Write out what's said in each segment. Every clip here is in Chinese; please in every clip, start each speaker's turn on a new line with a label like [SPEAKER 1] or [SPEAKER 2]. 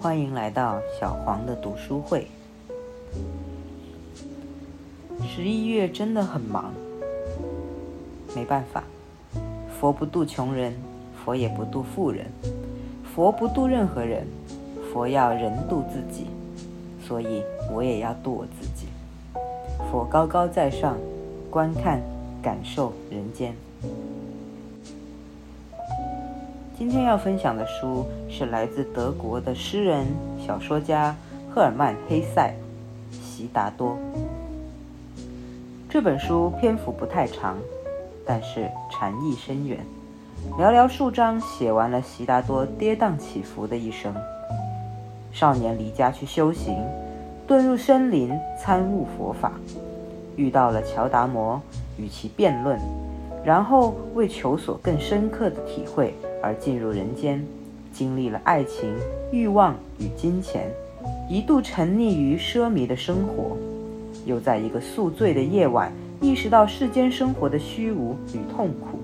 [SPEAKER 1] 欢迎来到小黄的读书会。十一月真的很忙，没办法，佛不渡穷人，佛也不渡富人，佛不渡任何人，佛要人渡自己，所以我也要渡我自己。佛高高在上，观看、感受人间。今天要分享的书是来自德国的诗人、小说家赫尔曼·黑塞《悉达多》。这本书篇幅不太长，但是禅意深远。寥寥数章写完了悉达多跌宕起伏的一生。少年离家去修行，遁入森林参悟佛法，遇到了乔达摩，与其辩论，然后为求索更深刻的体会而进入人间，经历了爱情、欲望与金钱，一度沉溺于奢靡的生活。又在一个宿醉的夜晚，意识到世间生活的虚无与痛苦，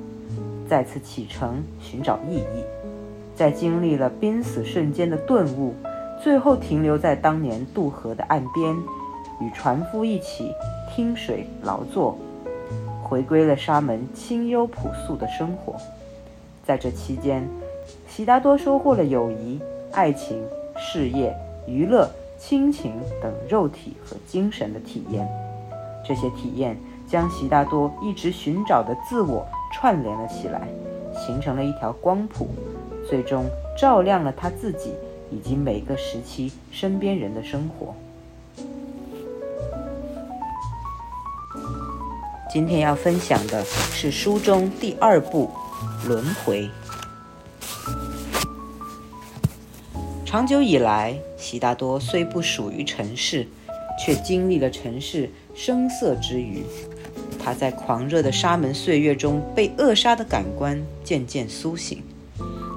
[SPEAKER 1] 再次启程寻找意义。在经历了濒死瞬间的顿悟，最后停留在当年渡河的岸边，与船夫一起听水劳作，回归了沙门清幽朴素的生活。在这期间，悉达多收获了友谊、爱情、事业、娱乐。亲情等肉体和精神的体验，这些体验将悉达多一直寻找的自我串联了起来，形成了一条光谱，最终照亮了他自己以及每个时期身边人的生活。今天要分享的是书中第二部《轮回》。长久以来，悉达多虽不属于尘世，却经历了尘世声色之余。他在狂热的沙门岁月中被扼杀的感官渐渐苏醒。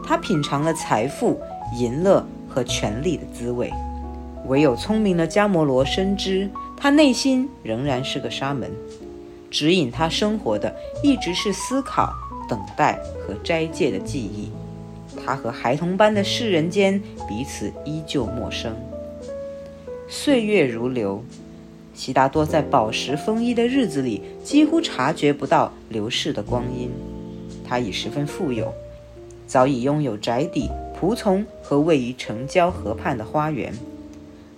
[SPEAKER 1] 他品尝了财富、淫乐和权力的滋味。唯有聪明的迦摩罗深知，他内心仍然是个沙门。指引他生活的一直是思考、等待和斋戒的记忆。他和孩童般的世人间彼此依旧陌生。岁月如流，悉达多在饱食丰衣的日子里几乎察觉不到流逝的光阴。他已十分富有，早已拥有宅邸、仆从和位于城郊河畔的花园。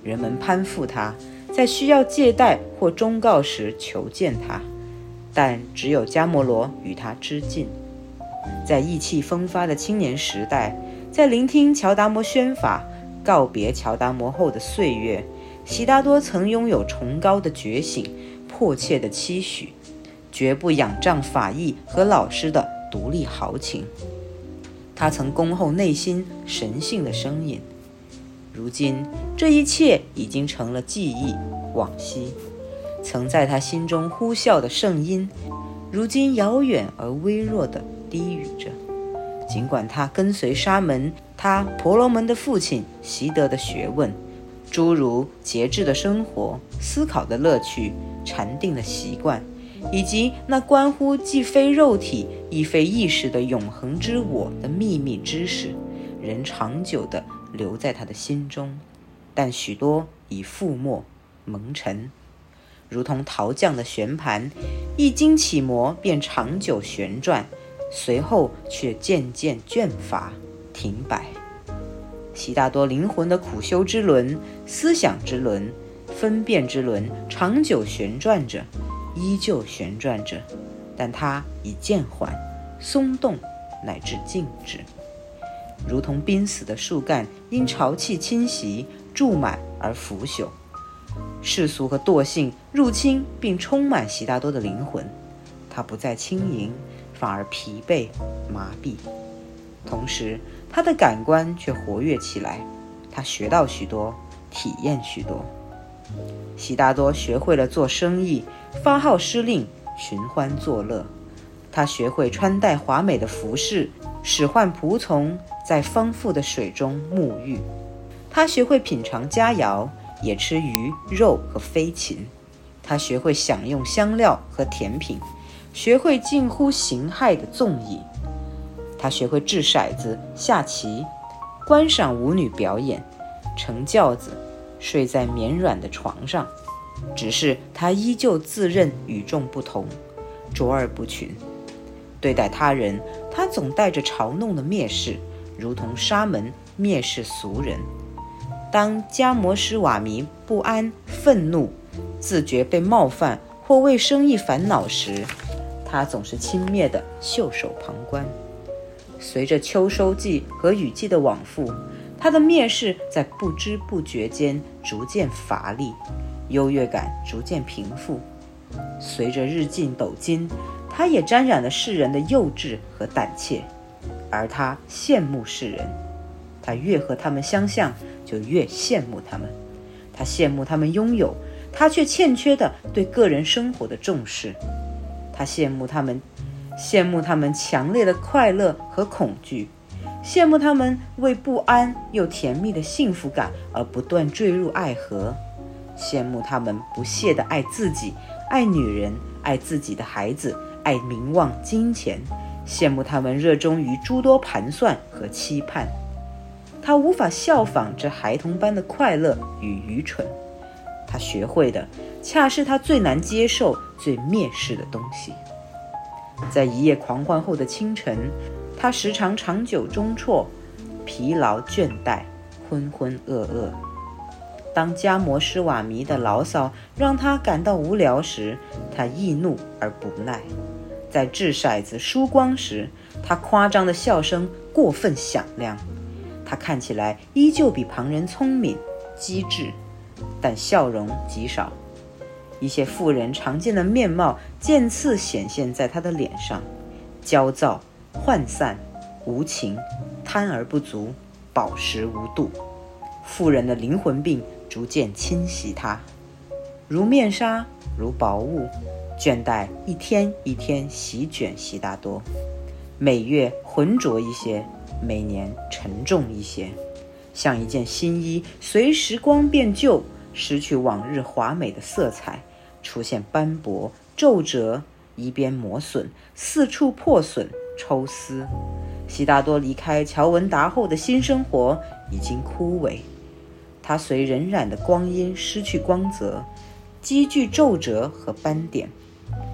[SPEAKER 1] 人们攀附他，在需要借贷或忠告时求见他，但只有迦摩罗与他知近。在意气风发的青年时代，在聆听乔达摩宣法、告别乔达摩后的岁月，悉达多曾拥有崇高的觉醒、迫切的期许，绝不仰仗法义和老师的独立豪情。他曾恭候内心神性的声音。如今，这一切已经成了记忆、往昔。曾在他心中呼啸的圣音，如今遥远而微弱地。低语着，尽管他跟随沙门，他婆罗门的父亲习得的学问，诸如节制的生活、思考的乐趣、禅定的习惯，以及那关乎既非肉体亦非意识的永恒之我的秘密知识，仍长久地留在他的心中，但许多已覆没、蒙尘，如同陶匠的旋盘，一经起磨便长久旋转。随后却渐渐倦乏、停摆。悉达多灵魂的苦修之轮、思想之轮、分辨之轮，长久旋转着，依旧旋转着，但它已渐缓、松动，乃至静止，如同濒死的树干因潮气侵袭注满而腐朽。世俗和惰性入侵并充满悉达多的灵魂，他不再轻盈。反而疲惫、麻痹，同时他的感官却活跃起来。他学到许多，体验许多。悉达多学会了做生意，发号施令，寻欢作乐。他学会穿戴华美的服饰，使唤仆从在丰富的水中沐浴。他学会品尝佳肴，也吃鱼肉和飞禽。他学会享用香料和甜品。学会近乎形骸的纵意，他学会掷骰子、下棋、观赏舞女表演，乘轿子，睡在绵软的床上。只是他依旧自认与众不同，卓尔不群。对待他人，他总带着嘲弄的蔑视，如同沙门蔑视俗人。当加摩施瓦弥不安、愤怒、自觉被冒犯或为生意烦恼时，他总是轻蔑地袖手旁观。随着秋收季和雨季的往复，他的蔑视在不知不觉间逐渐乏力，优越感逐渐平复。随着日进斗金，他也沾染了世人的幼稚和胆怯，而他羡慕世人。他越和他们相像，就越羡慕他们。他羡慕他们拥有，他却欠缺的对个人生活的重视。他羡慕他们。羡慕他们强烈的快乐和恐惧，羡慕他们为不安又甜蜜的幸福感而不断坠入爱河，羡慕他们不懈地爱自己、爱女人、爱自己的孩子、爱名望、金钱，羡慕他们热衷于诸多盘算和期盼。他无法效仿这孩童般的快乐与愚蠢，他学会的恰是他最难接受、最蔑视的东西。在一夜狂欢后的清晨，他时常长久中辍，疲劳倦怠，浑浑噩噩。当加摩施瓦弥的牢骚让他感到无聊时，他易怒而不耐；在掷骰子输光时，他夸张的笑声过分响亮。他看起来依旧比旁人聪明、机智，但笑容极少。一些富人常见的面貌渐次显现在他的脸上：焦躁、涣散、无情、贪而不足、饱食无度。富人的灵魂病逐渐侵袭他，如面纱，如薄雾，倦怠一天一天席卷悉达多。每月浑浊一些，每年沉重一些，像一件新衣，随时光变旧，失去往日华美的色彩。出现斑驳、皱褶，一边磨损，四处破损、抽丝。悉达多离开乔文达后的新生活已经枯萎，他随荏苒的光阴失去光泽，积聚皱褶和斑点，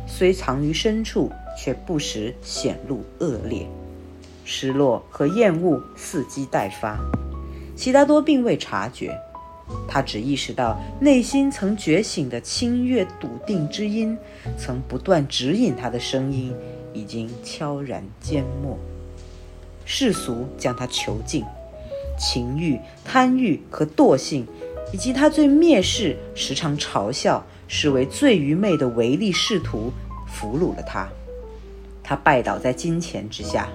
[SPEAKER 1] 虽藏于深处，却不时显露恶劣。失落和厌恶伺机待发，悉达多并未察觉。他只意识到内心曾觉醒的清越笃定之音，曾不断指引他的声音，已经悄然缄默。世俗将他囚禁，情欲、贪欲和惰性，以及他最蔑视、时常嘲笑、视为最愚昧的唯利是图，俘虏了他。他拜倒在金钱之下，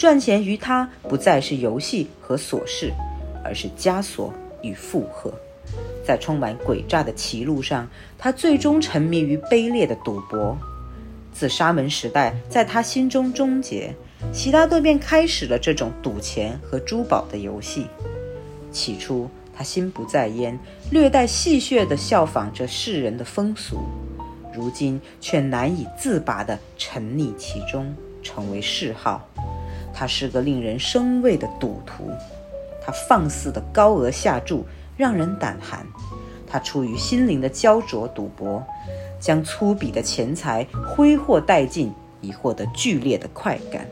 [SPEAKER 1] 赚钱于他不再是游戏和琐事，而是枷锁。与负荷，在充满诡诈的歧路上，他最终沉迷于卑劣的赌博。自沙门时代在他心中终结，悉达多便开始了这种赌钱和珠宝的游戏。起初，他心不在焉，略带戏谑地效仿着世人的风俗；如今却难以自拔地沉溺其中，成为嗜好。他是个令人生畏的赌徒。他放肆的高额下注让人胆寒，他出于心灵的焦灼赌博，将粗鄙的钱财挥霍殆尽，以获得剧烈的快感。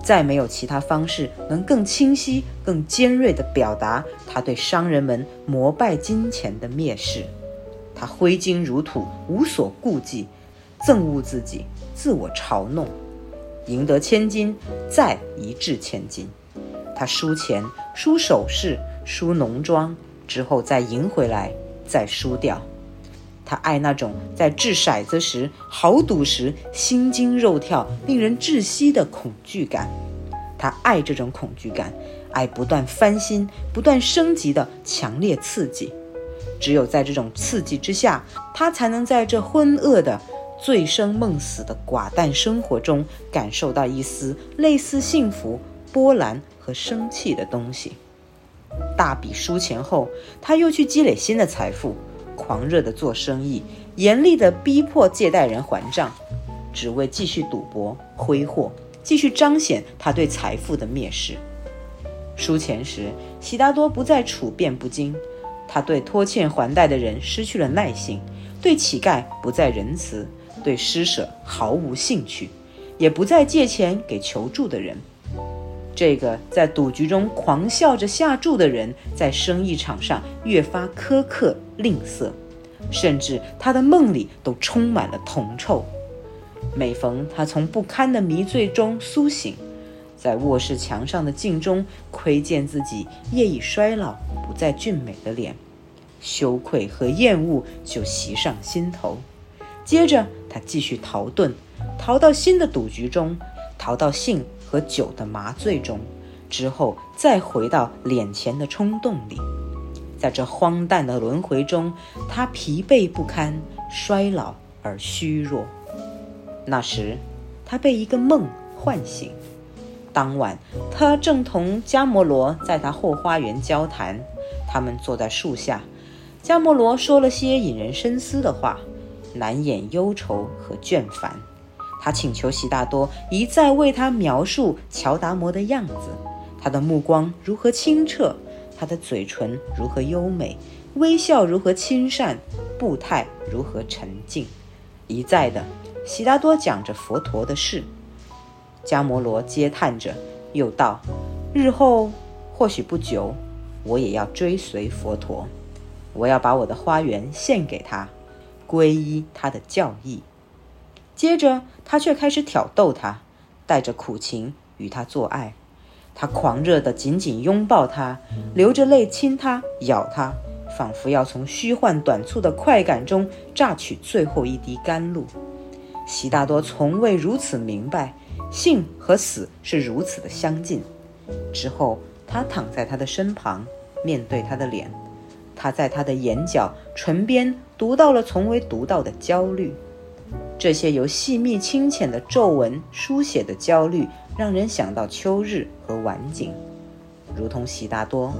[SPEAKER 1] 再没有其他方式能更清晰、更尖锐地表达他对商人们膜拜金钱的蔑视。他挥金如土，无所顾忌，憎恶自己，自我嘲弄，赢得千金，再一掷千金。他输钱、输首饰、输农庄，之后再赢回来，再输掉。他爱那种在掷骰子时、豪赌时心惊肉跳、令人窒息的恐惧感。他爱这种恐惧感，爱不断翻新、不断升级的强烈刺激。只有在这种刺激之下，他才能在这昏噩的、醉生梦死的寡淡生活中，感受到一丝类似幸福、波澜。和生气的东西。大笔输钱后，他又去积累新的财富，狂热的做生意，严厉的逼迫借贷人还账，只为继续赌博挥霍，继续彰显他对财富的蔑视。输钱时，悉达多不再处变不惊，他对拖欠还贷的人失去了耐心，对乞丐不再仁慈，对施舍毫无兴趣，也不再借钱给求助的人。这个在赌局中狂笑着下注的人，在生意场上越发苛刻吝啬，甚至他的梦里都充满了铜臭。每逢他从不堪的迷醉中苏醒，在卧室墙上的镜中窥见自己夜已衰老、不再俊美的脸，羞愧和厌恶就袭上心头。接着，他继续逃遁，逃到新的赌局中，逃到性和酒的麻醉中，之后再回到脸前的冲动里。在这荒诞的轮回中，他疲惫不堪，衰老而虚弱。那时，他被一个梦唤醒。当晚，他正同加摩罗在他后花园交谈。他们坐在树下，加摩罗说了些引人深思的话，难掩忧愁和倦烦。他请求悉达多一再为他描述乔达摩的样子，他的目光如何清澈，他的嘴唇如何优美，微笑如何亲善，步态如何沉静，一再的。悉达多讲着佛陀的事，迦摩罗嗟叹着，又道：“日后或许不久，我也要追随佛陀，我要把我的花园献给他，皈依他的教义。”接着，他却开始挑逗他，带着苦情与他做爱。他狂热地紧紧拥抱他，流着泪亲他，咬他，仿佛要从虚幻短促的快感中榨取最后一滴甘露。悉达多从未如此明白，性和死是如此的相近。之后，他躺在他的身旁，面对他的脸，他在他的眼角、唇边读到了从未读到的焦虑。这些由细密清浅的皱纹书写的焦虑，让人想到秋日和晚景，如同悉达多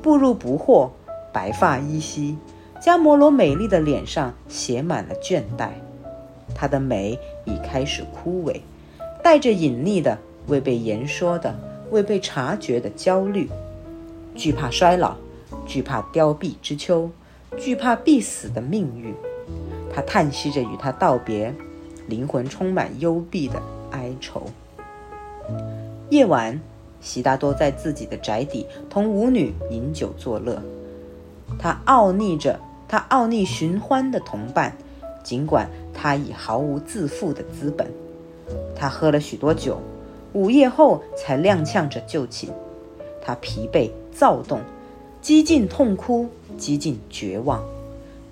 [SPEAKER 1] 步入不惑，白发依稀，迦摩罗美丽的脸上写满了倦怠。她的美已开始枯萎，带着隐匿的、未被言说的、未被察觉的焦虑，惧怕衰老，惧怕凋敝之秋，惧怕必死的命运。他叹息着与他道别，灵魂充满幽闭的哀愁。夜晚，悉达多在自己的宅邸同舞女饮酒作乐，他傲睨着他傲睨寻欢的同伴。尽管他已毫无自负的资本，他喝了许多酒，午夜后才踉跄着就寝。他疲惫、躁动，几近痛哭，几近绝望。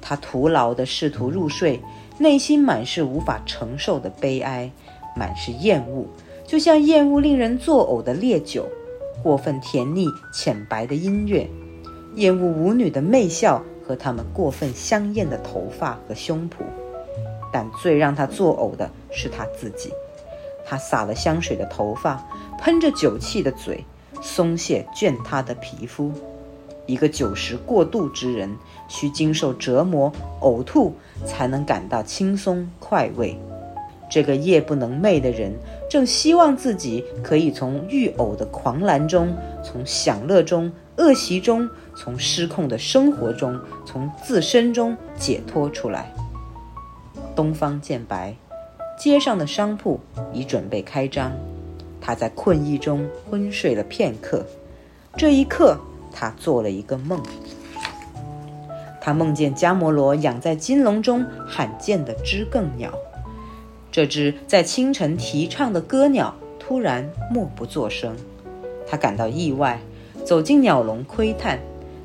[SPEAKER 1] 他徒劳地试图入睡，内心满是无法承受的悲哀，满是厌恶，就像厌恶令人作呕的烈酒，过分甜腻、浅白的音乐，厌恶舞女的媚笑。和她们过分香艳的头发和胸脯，但最让他作呕的是他自己。他洒了香水的头发，喷着酒气的嘴，松懈倦塌的皮肤。一个酒食过度之人，需经受折磨、呕吐，才能感到轻松快慰。这个夜不能寐的人，正希望自己可以从欲呕的狂澜中，从享乐中。恶习中，从失控的生活中，从自身中解脱出来。东方渐白，街上的商铺已准备开张。他在困意中昏睡了片刻。这一刻，他做了一个梦。他梦见迦摩罗养在金笼中罕见的知更鸟。这只在清晨啼唱的歌鸟突然默不作声。他感到意外。走进鸟笼窥探，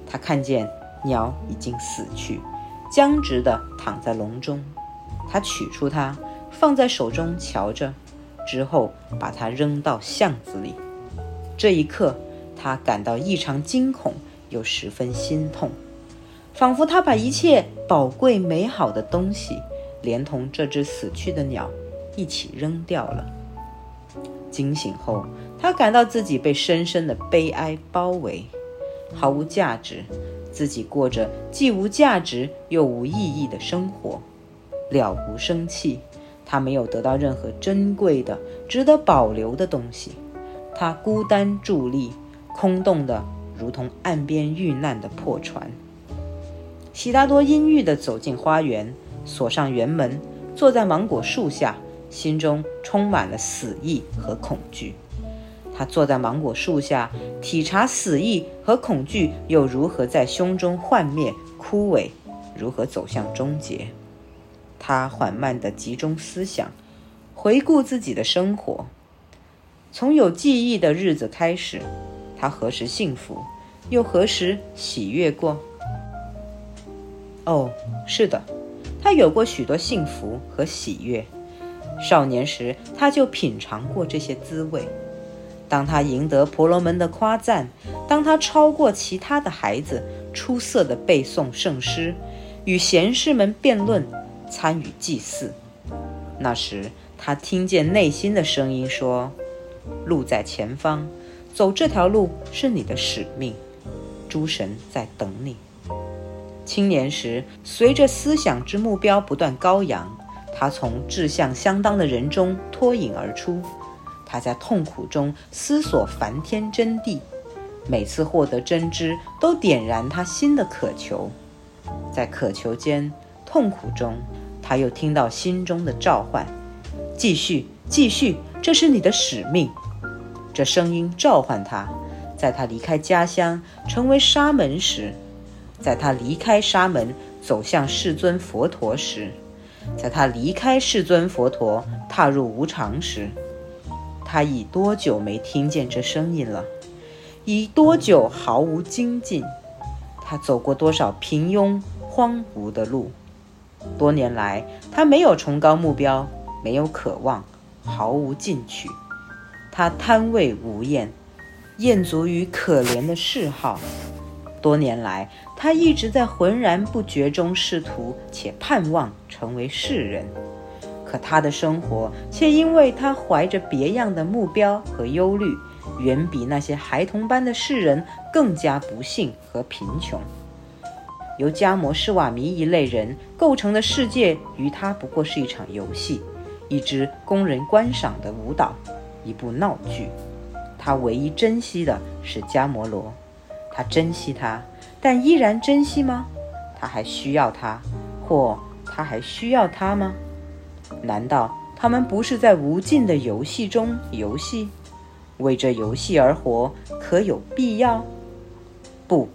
[SPEAKER 1] 他看见鸟已经死去，僵直地躺在笼中。他取出它，放在手中瞧着，之后把它扔到巷子里。这一刻，他感到异常惊恐，又十分心痛，仿佛他把一切宝贵美好的东西，连同这只死去的鸟一起扔掉了。惊醒后。他感到自己被深深的悲哀包围，毫无价值，自己过着既无价值又无意义的生活，了无生气。他没有得到任何珍贵的、值得保留的东西。他孤单伫立，空洞的如同岸边遇难的破船。悉达多阴郁地走进花园，锁上园门，坐在芒果树下，心中充满了死意和恐惧。他坐在芒果树下，体察死意和恐惧又如何在胸中幻灭、枯萎，如何走向终结。他缓慢地集中思想，回顾自己的生活。从有记忆的日子开始，他何时幸福，又何时喜悦过？哦，是的，他有过许多幸福和喜悦。少年时，他就品尝过这些滋味。当他赢得婆罗门的夸赞，当他超过其他的孩子，出色的背诵圣诗，与贤士们辩论，参与祭祀，那时他听见内心的声音说：“路在前方，走这条路是你的使命，诸神在等你。”青年时，随着思想之目标不断高扬，他从志向相当的人中脱颖而出。他在痛苦中思索梵天真谛，每次获得真知都点燃他新的渴求。在渴求间、痛苦中，他又听到心中的召唤：“继续，继续，这是你的使命。”这声音召唤他，在他离开家乡成为沙门时，在他离开沙门走向世尊佛陀时，在他离开世尊佛陀踏入无常时。他已多久没听见这声音了？已多久毫无精进？他走过多少平庸荒芜的路？多年来，他没有崇高目标，没有渴望，毫无进取。他贪味无厌，厌足于可怜的嗜好。多年来，他一直在浑然不觉中试图且盼望成为世人。可他的生活却因为他怀着别样的目标和忧虑，远比那些孩童般的世人更加不幸和贫穷。由加摩施瓦弥一类人构成的世界，于他不过是一场游戏，一支供人观赏的舞蹈，一部闹剧。他唯一珍惜的是迦摩罗，他珍惜他，但依然珍惜吗？他还需要他，或他还需要他吗？难道他们不是在无尽的游戏中游戏？为这游戏而活，可有必要？不，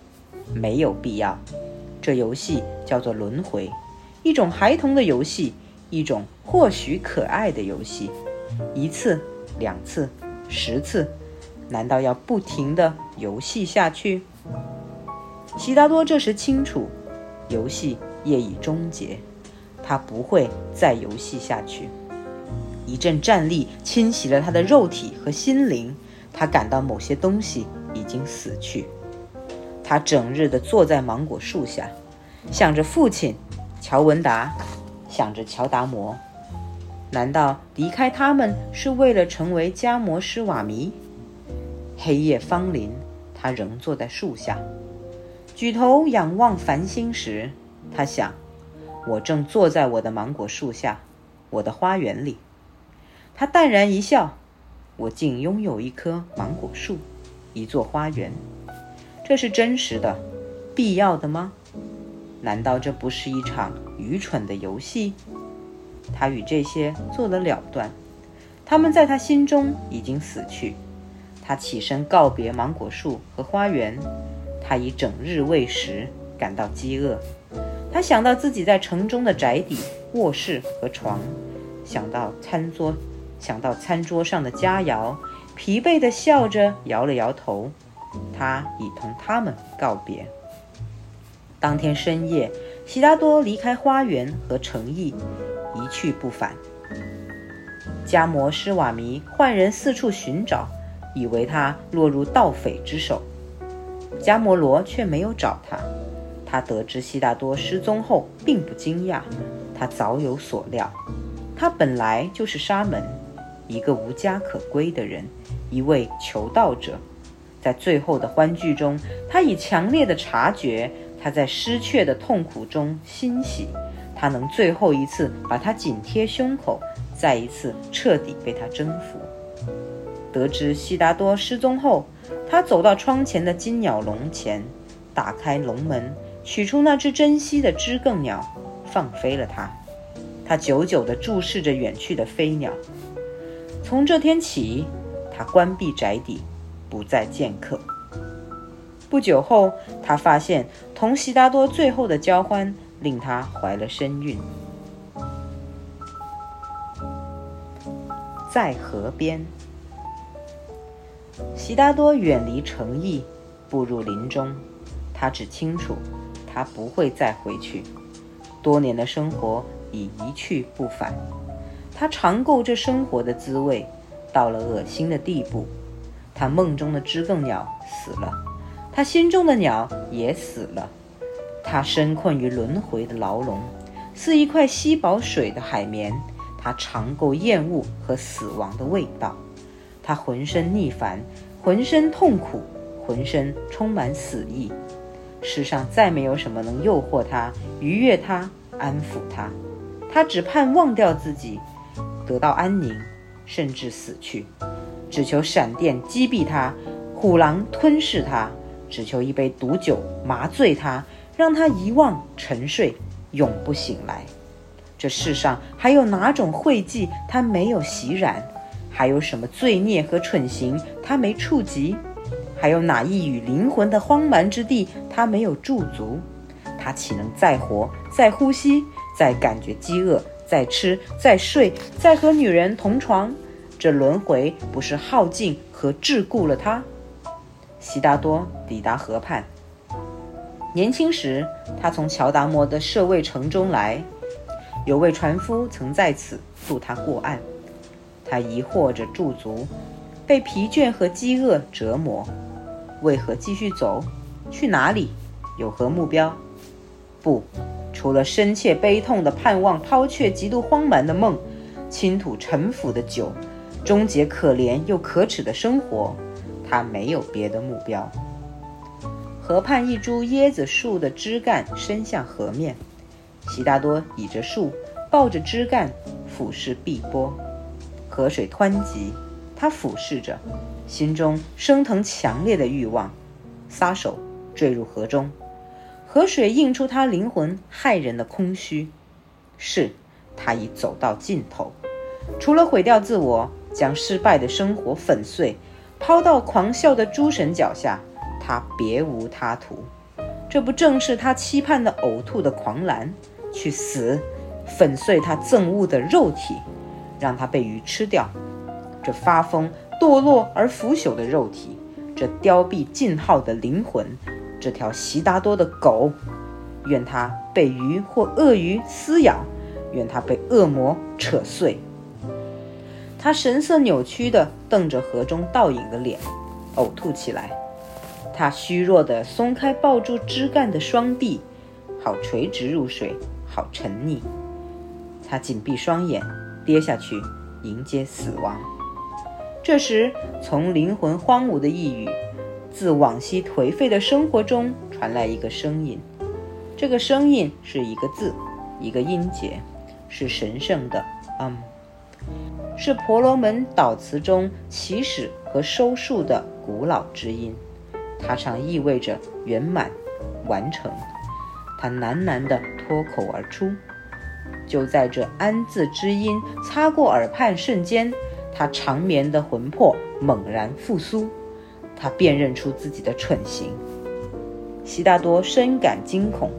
[SPEAKER 1] 没有必要。这游戏叫做轮回，一种孩童的游戏，一种或许可爱的游戏。一次，两次，十次，难道要不停地游戏下去？悉达多这时清楚，游戏业已终结。他不会再游戏下去。一阵战栗侵袭了他的肉体和心灵，他感到某些东西已经死去。他整日地坐在芒果树下，想着父亲乔文达，想着乔达摩。难道离开他们是为了成为加摩施瓦弥？黑夜芳临，他仍坐在树下，举头仰望繁星时，他想。我正坐在我的芒果树下，我的花园里。他淡然一笑。我竟拥有一棵芒果树，一座花园。这是真实的，必要的吗？难道这不是一场愚蠢的游戏？他与这些做了了断。他们在他心中已经死去。他起身告别芒果树和花园。他已整日未食，感到饥饿。他想到自己在城中的宅邸、卧室和床，想到餐桌，想到餐桌上的佳肴，疲惫地笑着摇了摇头。他已同他们告别。当天深夜，悉达多离开花园和城邑，一去不返。迦摩施瓦弥换人四处寻找，以为他落入盗匪之手。迦摩罗却没有找他。他得知悉达多失踪后，并不惊讶，他早有所料。他本来就是沙门，一个无家可归的人，一位求道者。在最后的欢聚中，他以强烈的察觉，他在失去的痛苦中欣喜，他能最后一次把他紧贴胸口，再一次彻底被他征服。得知悉达多失踪后，他走到窗前的金鸟笼前，打开笼门，取出那只珍稀的知更鸟，放飞了它。他久久地注视着远去的飞鸟。从这天起，他关闭宅邸，不再见客。不久后，他发现同悉达多最后的交欢令他怀了身孕。在河边，悉达多远离城邑，步入林中。他只清楚，他不会再回去。多年的生活已一去不返。他尝够这生活的滋味，到了恶心的地步。他梦中的知更鸟死了，他心中的鸟也死了。他深困于轮回的牢笼，似一块吸饱水的海绵。他尝够厌恶和死亡的味道。他浑身逆反，浑身痛苦，浑身充满死意。世上再没有什么能诱惑他、愉悦他、安抚他。他只盼忘掉自己。得到安宁，甚至死去，只求闪电击毙他，虎狼吞噬他，只求一杯毒酒麻醉他，让他遗忘沉睡，永不醒来。这世上还有哪种晦忌他没有袭染？还有什么罪孽和蠢行他没触及？还有哪一与灵魂的荒蛮之地他没有驻足？他岂能再活、再呼吸、再感觉饥饿？再吃，再睡，再和女人同床，这轮回不是耗尽和桎梏了他？悉达多抵达河畔。年轻时，他从乔达摩的舍卫城中来，有位船夫曾在此渡他过岸。他疑惑着驻足，被疲倦和饥饿折磨，为何继续走？去哪里？有何目标？不。除了深切悲痛的盼望，抛却极度荒蛮的梦，倾吐沉腐的酒，终结可怜又可耻的生活，他没有别的目标。河畔一株椰子树的枝干伸向河面，悉达多倚着树，抱着枝干，俯视碧波。河水湍急，他俯视着，心中升腾强烈的欲望，撒手坠入河中。河水映出他灵魂骇人的空虚，是他已走到尽头。除了毁掉自我，将失败的生活粉碎，抛到狂笑的诸神脚下，他别无他途。这不正是他期盼的呕吐的狂澜？去死，粉碎他憎恶的肉体，让他被鱼吃掉。这发疯、堕落而腐朽的肉体，这凋敝尽耗的灵魂。这条悉达多的狗，愿他被鱼或鳄鱼撕咬，愿他被恶魔扯碎。他神色扭曲地瞪着河中倒影的脸，呕吐起来。他虚弱地松开抱住枝干的双臂，好垂直入水，好沉溺。他紧闭双眼，跌下去迎接死亡。这时，从灵魂荒芜的呓语。自往昔颓废的生活中传来一个声音，这个声音是一个字，一个音节，是神圣的“嗯”，是婆罗门祷词中起始和收束的古老之音。它常意味着圆满、完成。它喃喃地脱口而出。就在这“安”字之音擦过耳畔瞬间，他长眠的魂魄猛然复苏。他辨认出自己的蠢行，悉达多深感惊恐，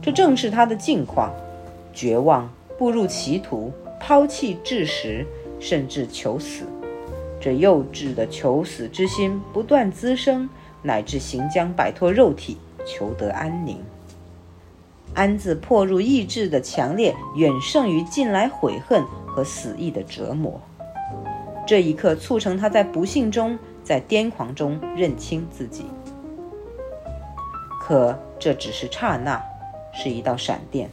[SPEAKER 1] 这正是他的境况：绝望，步入歧途，抛弃智识，甚至求死。这幼稚的求死之心不断滋生，乃至行将摆脱肉体，求得安宁。安字破入意志的强烈，远胜于近来悔恨和死意的折磨。这一刻促成他在不幸中。在癫狂中认清自己，可这只是刹那，是一道闪电。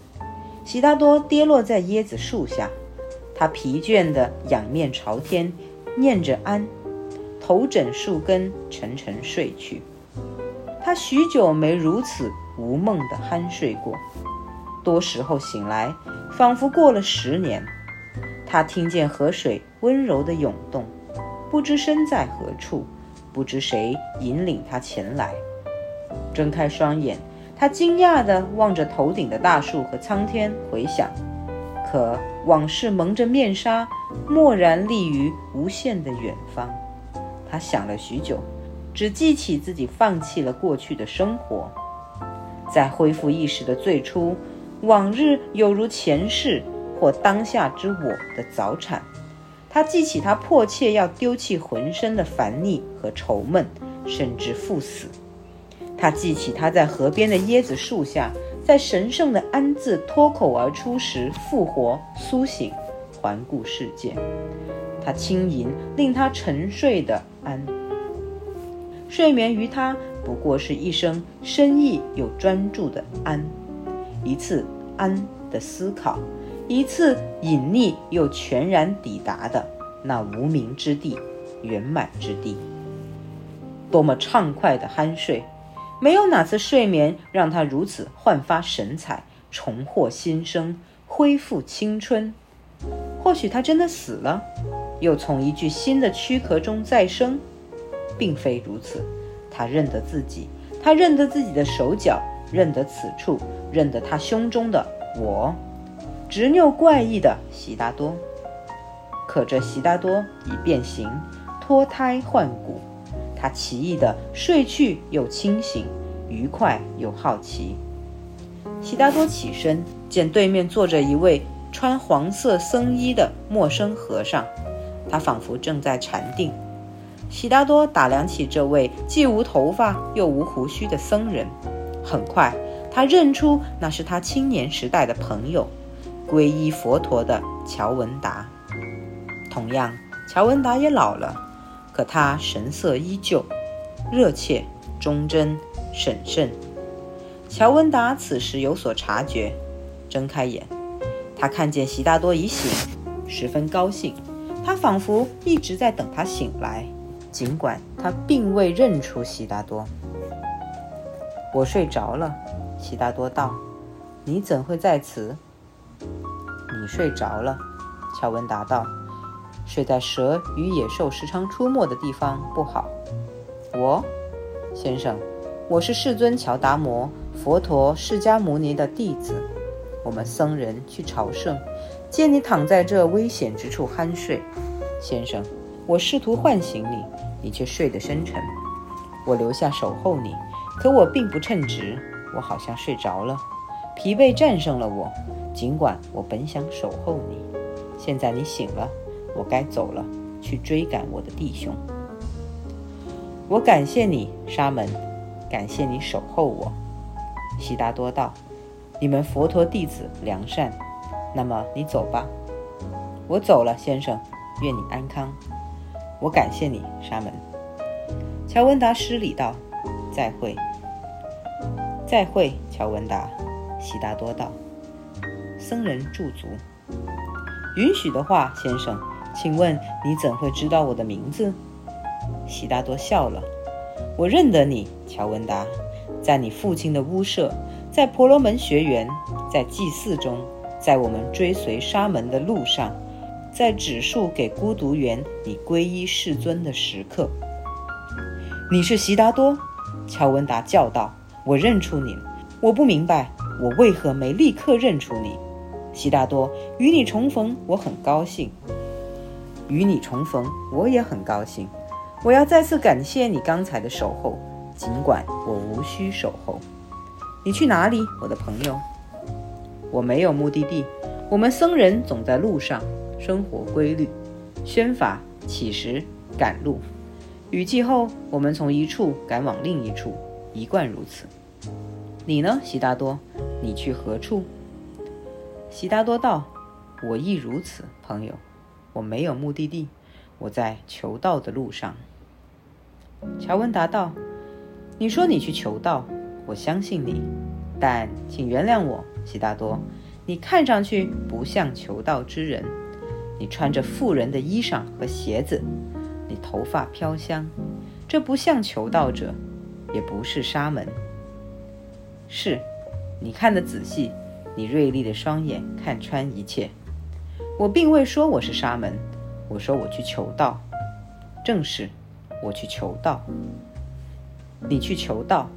[SPEAKER 1] 悉达多跌落在椰子树下，他疲倦地仰面朝天，念着安，头枕树根，沉沉睡去。他许久没如此无梦的酣睡过，多时候醒来，仿佛过了十年。他听见河水温柔的涌动。不知身在何处，不知谁引领他前来。睁开双眼，他惊讶地望着头顶的大树和苍天，回想。可往事蒙着面纱，默然立于无限的远方。他想了许久，只记起自己放弃了过去的生活。在恢复意识的最初，往日有如前世或当下之我的早产。他记起他迫切要丢弃浑身的烦腻和愁闷，甚至赴死。他记起他在河边的椰子树下。在神圣的“安”字脱口而出时，复活、苏醒、环顾世界。他轻吟令他沉睡的“安”，睡眠于他不过是一声深意又专注的“安”，一次“安”的思考，一次隐匿又全然抵达的那无名之地、圆满之地。多么畅快的酣睡！没有哪次睡眠让他如此焕发神采、重获新生、恢复青春。或许他真的死了，又从一具新的躯壳中再生，并非如此。他认得自己，他认得自己的手脚，认得此处，认得他胸中的我，执拗怪异的悉达多。可这悉达多已变形，脱胎换骨。他奇异的睡去又清醒，愉快又好奇。悉达多起身，见对面坐着一位穿黄色僧衣的陌生和尚，他仿佛正在禅定。悉达多打量起这位既无头发又无胡须的僧人，很快他认出那是他青年时代的朋友，皈依佛陀的乔文达。同样，乔文达也老了。可他神色依旧，热切、忠贞、审慎。乔文达此时有所察觉，睁开眼，他看见悉达多已醒，十分高兴。他仿佛一直在等他醒来，尽管他并未认出悉达多。我睡着了，悉达多道：“你怎会在此？”你睡着了，乔文达道。睡在蛇与野兽时常出没的地方不好。我，先生，我是世尊乔达摩佛陀释迦牟尼的弟子。我们僧人去朝圣，见你躺在这危险之处酣睡。先生，我试图唤醒你，你却睡得深沉。我留下守候你，可我并不称职。我好像睡着了，疲惫战胜了我。尽管我本想守候你，现在你醒了。我该走了，去追赶我的弟兄。我感谢你，沙门，感谢你守候我。悉达多道：“你们佛陀弟子良善，那么你走吧。”我走了，先生，愿你安康。我感谢你，沙门。乔文达施礼道：“再会。”再会，乔文达。悉达多道：“僧人驻足。允许的话，先生。”请问你怎会知道我的名字？悉达多笑了。我认得你，乔文达，在你父亲的屋舍，在婆罗门学园，在祭祀中，在我们追随沙门的路上，在指述给孤独园你皈依世尊的时刻。你是悉达多？乔文达叫道。我认出你了。我不明白，我为何没立刻认出你？悉达多，与你重逢，我很高兴。与你重逢，我也很高兴。我要再次感谢你刚才的守候，尽管我无需守候。你去哪里，我的朋友？我没有目的地。我们僧人总在路上，生活规律，宣法、乞食、赶路。雨季后，我们从一处赶往另一处，一贯如此。你呢，悉达多？你去何处？悉达多道：“我亦如此，朋友。”我没有目的地，我在求道的路上。乔文达道：“你说你去求道，我相信你，但请原谅我，悉达多，你看上去不像求道之人。你穿着富人的衣裳和鞋子，你头发飘香，这不像求道者，也不是沙门。是，你看得仔细，你锐利的双眼看穿一切。”我并未说我是沙门，我说我去求道。正是，我去求道。你去求道，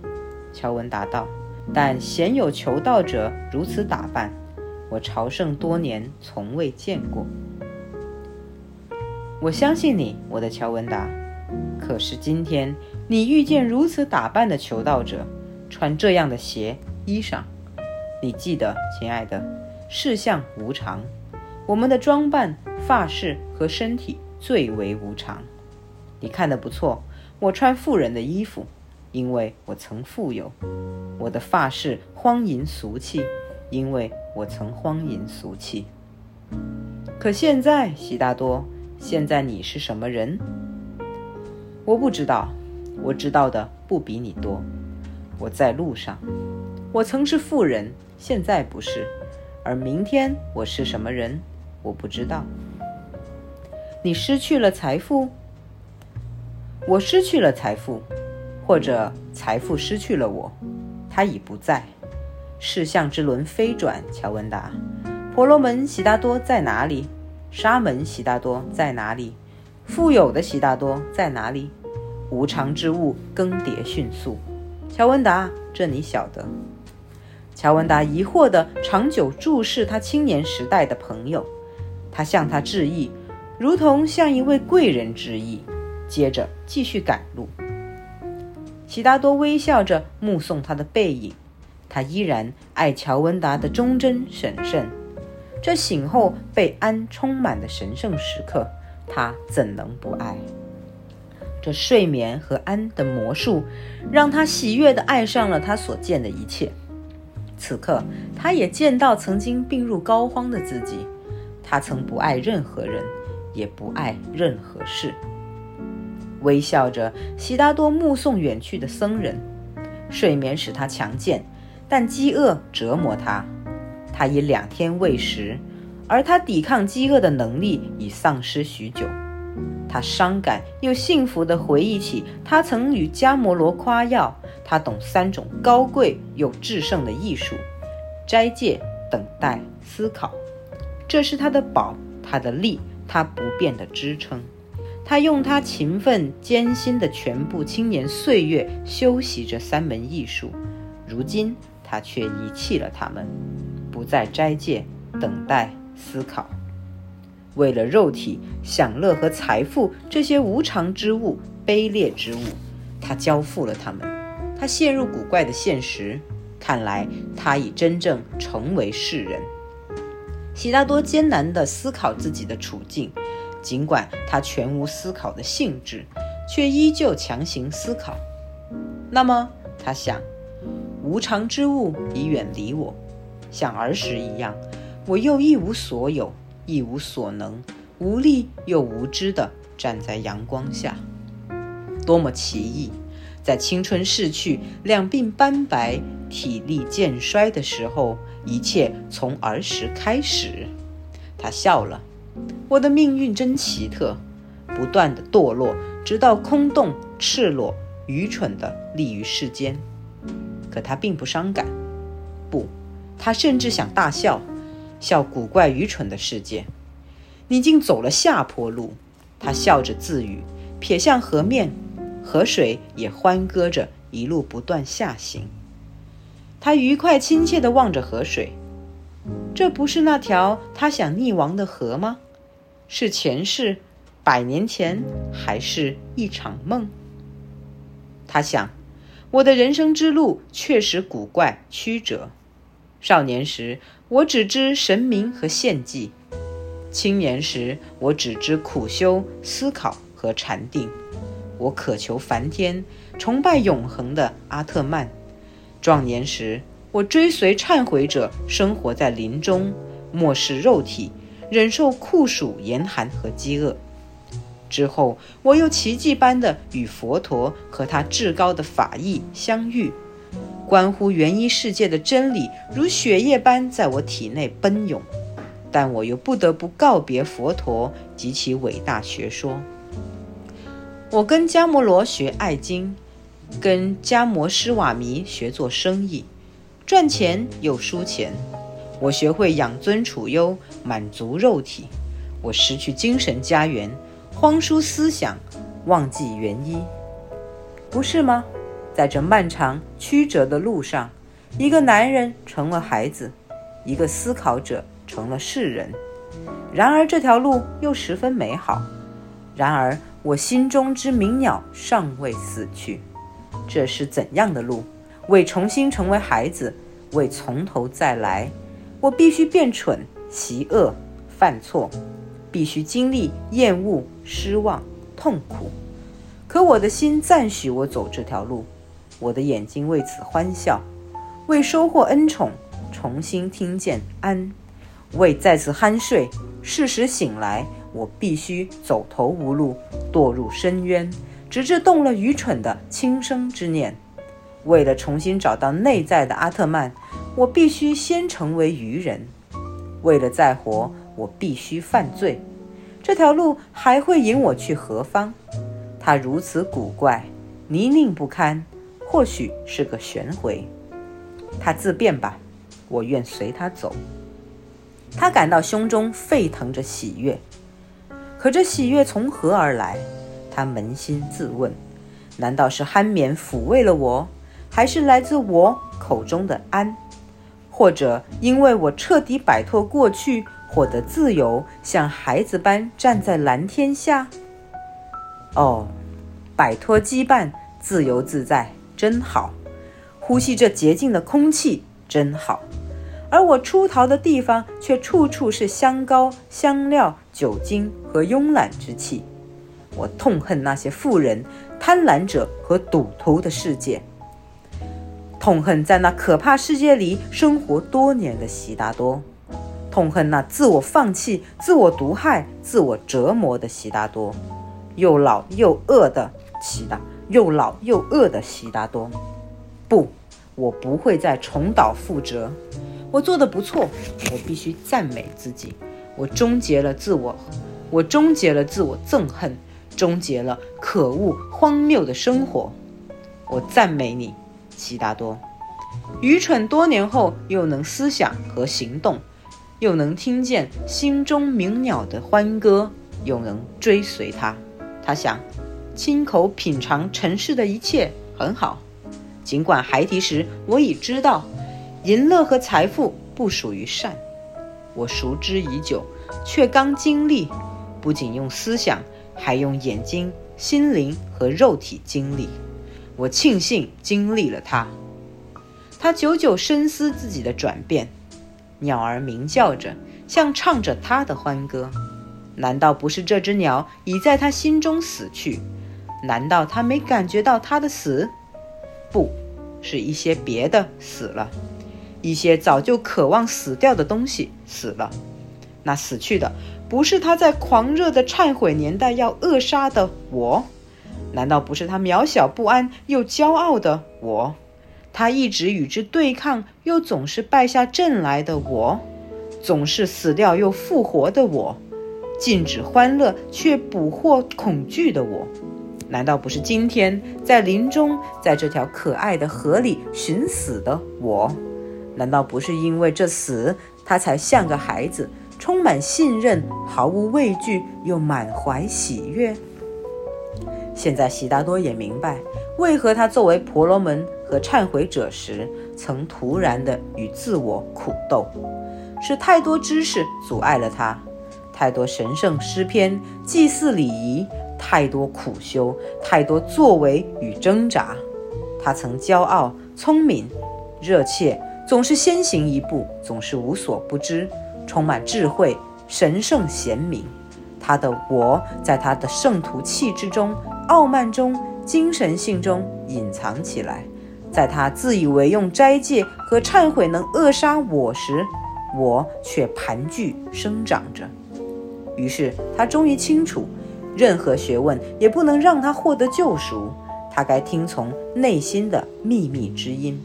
[SPEAKER 1] 乔文答道。但鲜有求道者如此打扮，我朝圣多年从未见过。我相信你，我的乔文达。可是今天你遇见如此打扮的求道者，穿这样的鞋衣裳，你记得，亲爱的，世相无常，我们的装扮、发饰和身体最为无常。你看得不错，我穿富人的衣服。因为我曾富有，我的发饰荒淫俗气，因为我曾荒淫俗气。可现在，悉达多，现在你是什么人？我不知道，我知道的不比你多。我在路上，我曾是富人，现在不是，而明天我是什么人，我不知道。你失去了财富，我失去了财富。或者财富失去了我，他已不在。世相之轮飞转，乔文达，婆罗门悉达多在哪里？沙门悉达多在哪里？富有的悉达多在哪里？无常之物更迭迅速，乔文达，这你晓得？乔文达疑惑地长久注视他青年时代的朋友，他向他致意，如同向一位贵人致意，接着继续赶路。悉达多微笑着目送他的背影，他依然爱乔文达的忠贞审慎。这醒后被安充满的神圣时刻，他怎能不爱？这睡眠和安的魔术，让他喜悦地爱上了他所见的一切。此刻，他也见到曾经病入膏肓的自己。他曾不爱任何人，也不爱任何事。微笑着，悉达多目送远去的僧人。睡眠使他强健，但饥饿折磨他。他已两天未食，而他抵抗饥饿的能力已丧失许久。他伤感又幸福地回忆起他曾与迦摩罗夸耀，他懂三种高贵又至圣的艺术：斋戒、等待、思考。这是他的宝，他的力，他不变的支撑。他用他勤奋艰辛的全部青年岁月修习这三门艺术，如今他却遗弃了他们，不再斋戒、等待、思考。为了肉体享乐和财富这些无常之物、卑劣之物，他交付了他们。他陷入古怪的现实，看来他已真正成为世人。悉达多艰难地思考自己的处境。尽管他全无思考的兴致，却依旧强行思考。那么，他想，无常之物已远离我，像儿时一样，我又一无所有，一无所能，无力又无知地站在阳光下，多么奇异！在青春逝去、两鬓斑白、体力渐衰的时候，一切从儿时开始。他笑了。我的命运真奇特，不断的堕落，直到空洞、赤裸、愚蠢的立于世间。可他并不伤感，不，他甚至想大笑，笑古怪愚蠢的世界。你竟走了下坡路，他笑着自语，瞥向河面，河水也欢歌着，一路不断下行。他愉快亲切地望着河水，这不是那条他想溺亡的河吗？是前世，百年前，还是一场梦？他想，我的人生之路确实古怪曲折。少年时，我只知神明和献祭；青年时，我只知苦修、思考和禅定。我渴求梵天，崇拜永恒的阿特曼；壮年时，我追随忏悔者，生活在林中，漠视肉体。忍受酷暑、严寒和饥饿之后，我又奇迹般的与佛陀和他至高的法义相遇，关乎元一世界的真理如血液般在我体内奔涌，但我又不得不告别佛陀及其伟大学说。我跟迦摩罗学爱经，跟迦摩施瓦弥学做生意，赚钱又输钱。我学会养尊处优，满足肉体；我失去精神家园，荒疏思想，忘记原因，不是吗？在这漫长曲折的路上，一个男人成了孩子，一个思考者成了世人。然而这条路又十分美好。然而我心中之鸣鸟尚未死去。这是怎样的路？为重新成为孩子，为从头再来，我必须变蠢、习恶、犯错，必须经历厌恶、失望。痛苦，可我的心赞许我走这条路，我的眼睛为此欢笑，为收获恩宠，重新听见安，为再次酣睡，适时醒来，我必须走投无路，堕入深渊，直至动了愚蠢的轻生之念。为了重新找到内在的阿特曼，我必须先成为愚人。为了再活，我必须犯罪。这条路还会引我去何方？它如此古怪，泥泞不堪，或许是个玄回。他自便吧，我愿随他走。他感到胸中沸腾着喜悦，可这喜悦从何而来？他扪心自问：难道是酣眠抚慰了我，还是来自我口中的安？或者因为我彻底摆脱过去？获得自由，像孩子般站在蓝天下。哦，摆脱羁绊，自由自在，真好。呼吸这洁净的空气，真好。而我出逃的地方，却处处是香膏、香料、酒精和慵懒之气。我痛恨那些富人、贪婪者和赌徒的世界，痛恨在那可怕世界里生活多年的悉达多。痛恨那自我放弃、自我毒害、自我折磨的悉达多，又老又饿的悉达，又老又饿的悉达多。不，我不会再重蹈覆辙。我做的不错，我必须赞美自己。我终结了自我，我终结了自我憎恨，终结了可恶荒谬的生活。我赞美你，悉达多。愚蠢多年后，又能思想和行动。又能听见心中鸣鸟的欢歌，又能追随他。他想，亲口品尝尘世的一切很好。尽管孩提时我已知道，淫乐和财富不属于善，我熟知已久，却刚经历。不仅用思想，还用眼睛、心灵和肉体经历。我庆幸经历了它。他久久深思自己的转变。鸟儿鸣叫着，像唱着他的欢歌。难道不是这只鸟已在他心中死去？难道他没感觉到他的死？不是一些别的死了，一些早就渴望死掉的东西死了。那死去的不是他在狂热的忏悔年代要扼杀的我？难道不是他渺小不安又骄傲的我？他一直与之对抗，又总是败下阵来的我，总是死掉又复活的我，禁止欢乐却捕获恐惧的我，难道不是今天在林中，在这条可爱的河里寻死的我？难道不是因为这死，他才像个孩子，充满信任，毫无畏惧，又满怀喜悦？现在悉达多也明白，为何他作为婆罗门。和忏悔者时，曾突然的与自我苦斗，是太多知识阻碍了他，太多神圣诗篇、祭祀礼仪，太多苦修，太多作为与挣扎。他曾骄傲、聪明、热切，总是先行一步，总是无所不知，充满智慧、神圣贤明。他的我在他的圣徒气质中、傲慢中、精神性中隐藏起来。在他自以为用斋戒和忏悔能扼杀我时，我却盘踞生长着。于是他终于清楚，任何学问也不能让他获得救赎。他该听从内心的秘密之音。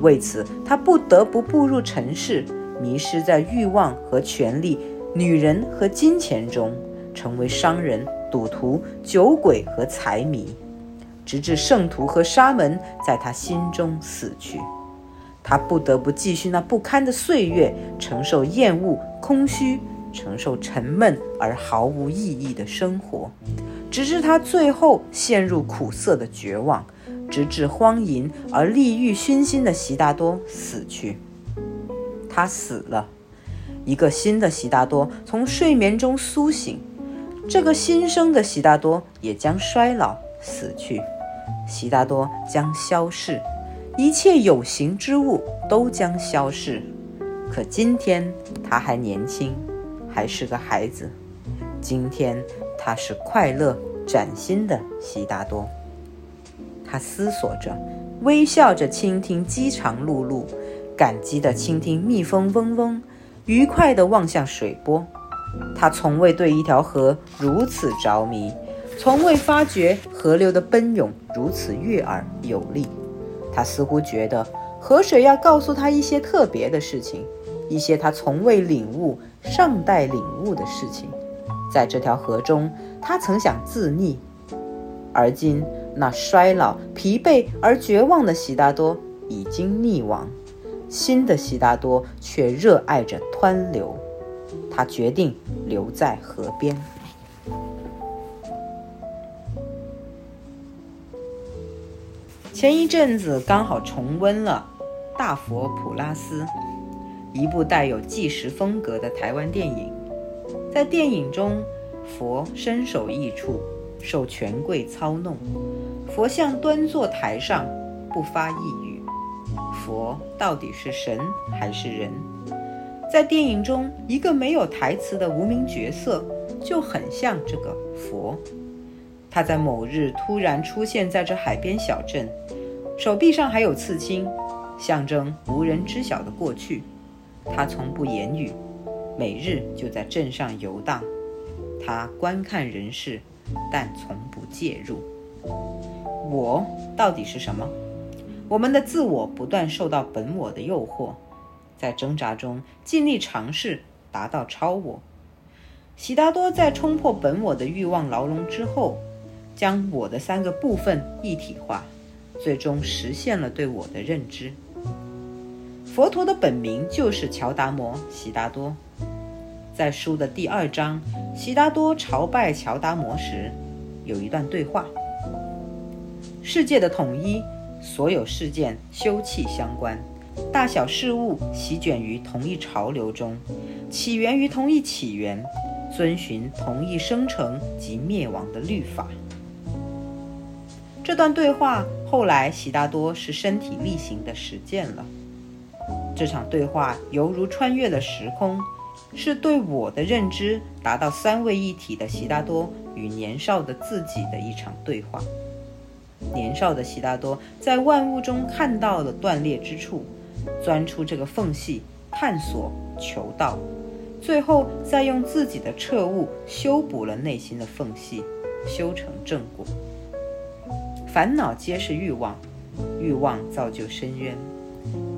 [SPEAKER 1] 为此，他不得不步入尘世，迷失在欲望和权力、女人和金钱中，成为商人、赌徒、酒鬼和财迷。直至圣徒和沙门在他心中死去，他不得不继续那不堪的岁月，承受厌恶、空虚，承受沉闷而毫无意义的生活，直至他最后陷入苦涩的绝望，直至荒淫而利欲熏心的悉达多死去。他死了，一个新的悉达多从睡眠中苏醒，这个新生的悉达多也将衰老死去，悉达多将消逝，一切有形之物都将消逝。可今天他还年轻，还是个孩子。今天他是快乐崭新的悉达多。他思索着，微笑着倾听饥肠辘辘，感激地倾听蜜蜂嗡嗡，愉快地望向水波。他从未对一条河如此着迷，从未发觉河流的奔涌如此悦耳有力。他似乎觉得河水要告诉他一些特别的事情。一些他从未领悟、尚待领悟的事情，在这条河中，他曾想自溺，而今那衰老、疲惫而绝望的悉达多已经溺亡，新的悉达多却热爱着湍流。他决定留在河边。前一阵子刚好重温了《大佛普拉斯》。一部带有纪实风格的台湾电影，在电影中，佛身首异处，受权贵操弄。佛像端坐台上，不发一语。佛到底是神还是人？在电影中，一个没有台词的无名角色就很像这个佛。他在某日突然出现在这海边小镇，手臂上还有刺青，象征无人知晓的过去。他从不言语，每日就在镇上游荡。他观看人世，但从不介入。我到底是什么？我们的自我不断受到本我的诱惑，在挣扎中尽力尝试达到超我。悉达多在冲破本我的欲望牢笼之后，将我的三个部分一体化，最终实现了对我的认知。佛陀的本名就是乔达摩·悉达多。在书的第二章，悉达多朝拜乔达摩时，有一段对话：世界的统一，所有事件休戚相关，大小事物席卷于同一潮流中，起源于同一起源，遵循同一生成及灭亡的律法。这段对话后来，悉达多是身体力行的实践了。这场对话犹如穿越了时空，是对我的认知达到三位一体的悉达多与年少的自己的一场对话。年少的悉达多在万物中看到了断裂之处，钻出这个缝隙，探索求道，最后再用自己的彻悟修补了内心的缝隙，修成正果。烦恼皆是欲望，欲望造就深渊。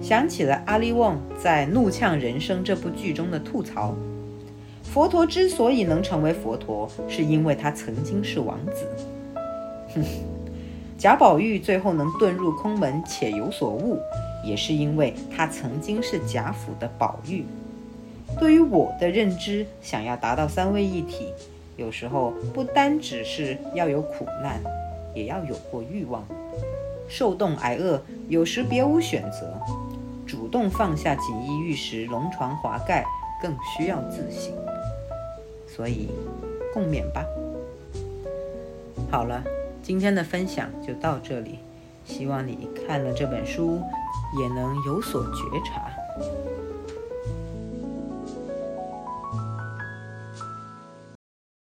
[SPEAKER 1] 想起了阿利旺在《怒呛人生》这部剧中的吐槽：佛陀之所以能成为佛陀，是因为他曾经是王子。哼，贾宝玉最后能遁入空门且有所悟，也是因为他曾经是贾府的宝玉。对于我的认知，想要达到三位一体，有时候不单只是要有苦难，也要有过欲望。受冻挨饿，有时别无选择；主动放下锦衣玉食、龙床华盖，更需要自省。所以，共勉吧。好了，今天的分享就到这里。希望你看了这本书，也能有所觉察。